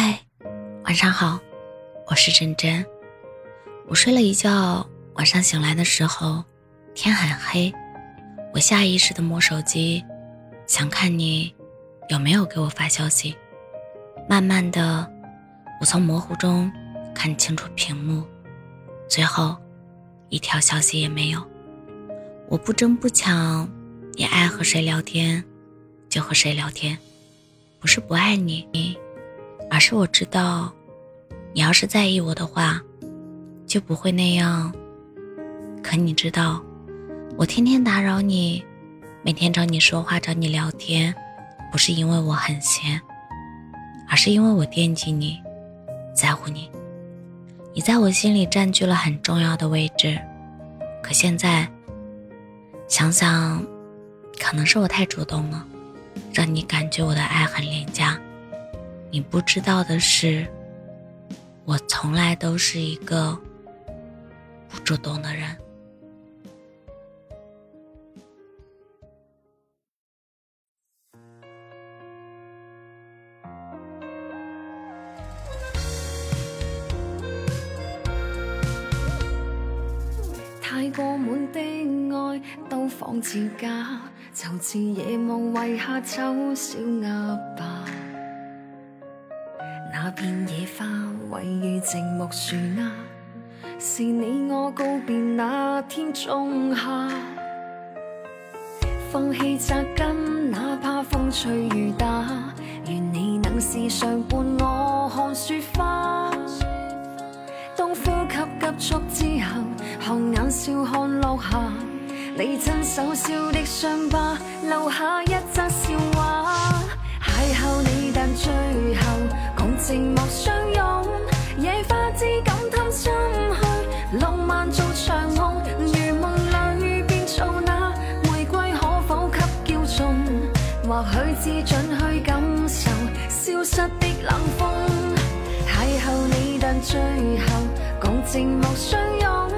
嗨，晚上好，我是真真。我睡了一觉，晚上醒来的时候，天很黑。我下意识的摸手机，想看你有没有给我发消息。慢慢的，我从模糊中看清楚屏幕，最后一条消息也没有。我不争不抢，你爱和谁聊天就和谁聊天，不是不爱你。而是我知道，你要是在意我的话，就不会那样。可你知道，我天天打扰你，每天找你说话、找你聊天，不是因为我很闲，而是因为我惦记你，在乎你。你在我心里占据了很重要的位置。可现在想想，可能是我太主动了，让你感觉我的爱很廉价。你不知道的是，我从来都是一个不主动的人。太过满的爱都仿似假，就似夜幕遗下丑小鸭吧。那片野花位于静木树丫，是你我告别那天仲夏。放弃扎根，哪怕风吹雨打，愿你能时常伴我看雪花。当呼吸急促之后，看眼笑看落下，你亲手烧的伤疤，留下一则笑话。漫做长梦。如梦里变做那玫瑰，可否给叫中？或许只准去感受消失的冷风。邂逅你，但最后共寂寞相拥。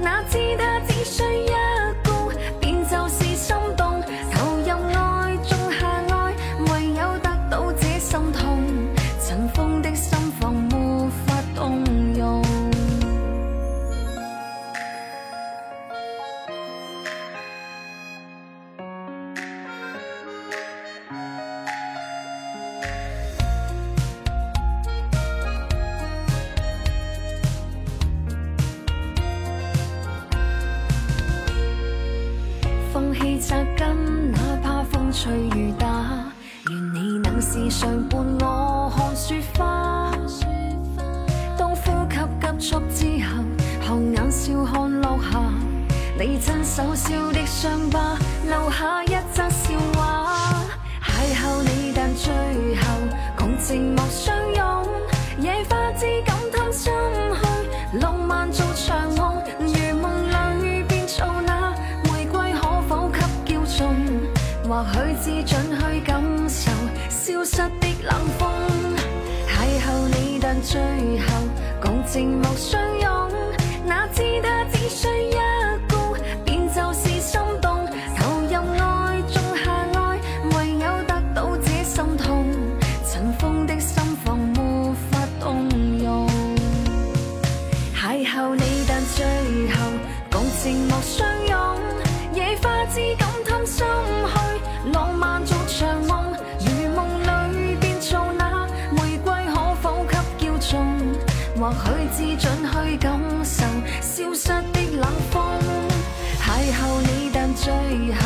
哪知他吹雨打，愿你能时常伴我看雪花。当呼吸急促之后，看眼笑看落下，你亲手烧的伤疤，留下一则笑话。邂逅你，许只准去感受消失的冷风，邂逅你，但最后共寂寞相拥。哪知他只需一顾，便就是心动。投入爱，种下爱，唯有得到这心痛。尘封的心房没法动容。邂逅你，但最后共寂寞相拥。野花枝感贪心。准去感受消失的冷风。邂逅你，但最后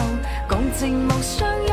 共寂寞相拥，